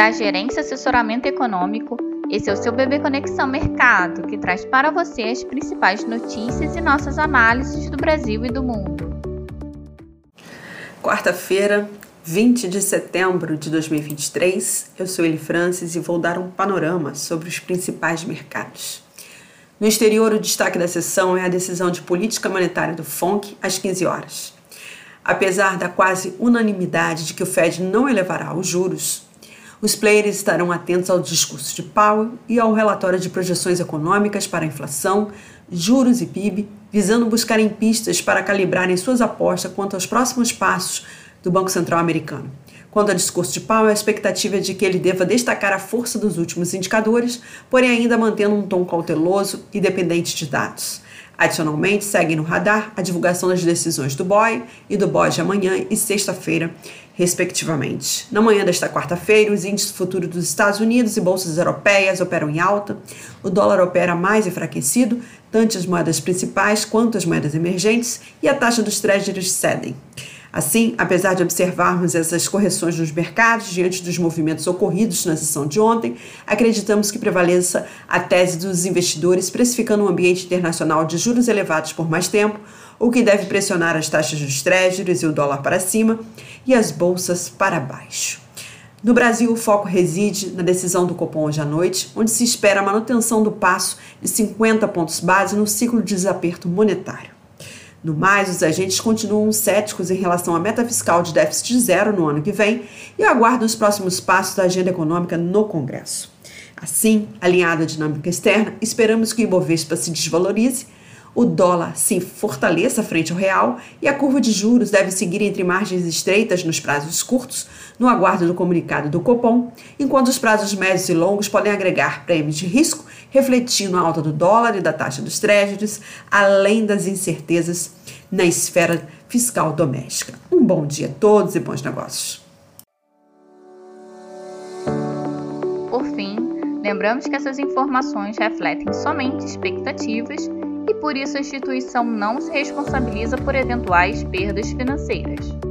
da Gerência Assessoramento Econômico. Esse é o seu Bebê Conexão Mercado, que traz para você as principais notícias e nossas análises do Brasil e do mundo. Quarta-feira, 20 de setembro de 2023, eu sou Eli Francis e vou dar um panorama sobre os principais mercados. No exterior, o destaque da sessão é a decisão de política monetária do FONC às 15 horas. Apesar da quase unanimidade de que o Fed não elevará os juros, os players estarão atentos ao discurso de Powell e ao relatório de projeções econômicas para inflação, juros e PIB, visando buscarem pistas para calibrarem suas apostas quanto aos próximos passos do Banco Central americano. Quanto ao discurso de Powell, a expectativa é de que ele deva destacar a força dos últimos indicadores, porém ainda mantendo um tom cauteloso e dependente de dados. Adicionalmente, segue no radar a divulgação das decisões do BOE e do BOE de amanhã e sexta-feira, respectivamente. Na manhã desta quarta-feira, os índices futuros dos Estados Unidos e bolsas europeias operam em alta, o dólar opera mais enfraquecido, tanto as moedas principais quanto as moedas emergentes, e a taxa dos treasuries cedem. Assim, apesar de observarmos essas correções nos mercados diante dos movimentos ocorridos na sessão de ontem, acreditamos que prevaleça a tese dos investidores precificando um ambiente internacional de juros elevados por mais tempo, o que deve pressionar as taxas dos treasuries e o dólar para cima e as bolsas para baixo. No Brasil, o foco reside na decisão do Copom hoje à noite, onde se espera a manutenção do passo de 50 pontos base no ciclo de desaperto monetário. No mais, os agentes continuam céticos em relação à meta fiscal de déficit zero no ano que vem e aguardam os próximos passos da agenda econômica no Congresso. Assim, alinhada à dinâmica externa, esperamos que o Ibovespa se desvalorize, o dólar se fortaleça frente ao real e a curva de juros deve seguir entre margens estreitas nos prazos curtos, no aguardo do comunicado do Copom, enquanto os prazos médios e longos podem agregar prêmios de risco, refletindo a alta do dólar e da taxa dos créditos, além das incertezas na esfera fiscal doméstica. Um bom dia a todos e bons negócios. Por fim, lembramos que essas informações refletem somente expectativas por isso a instituição não se responsabiliza por eventuais perdas financeiras.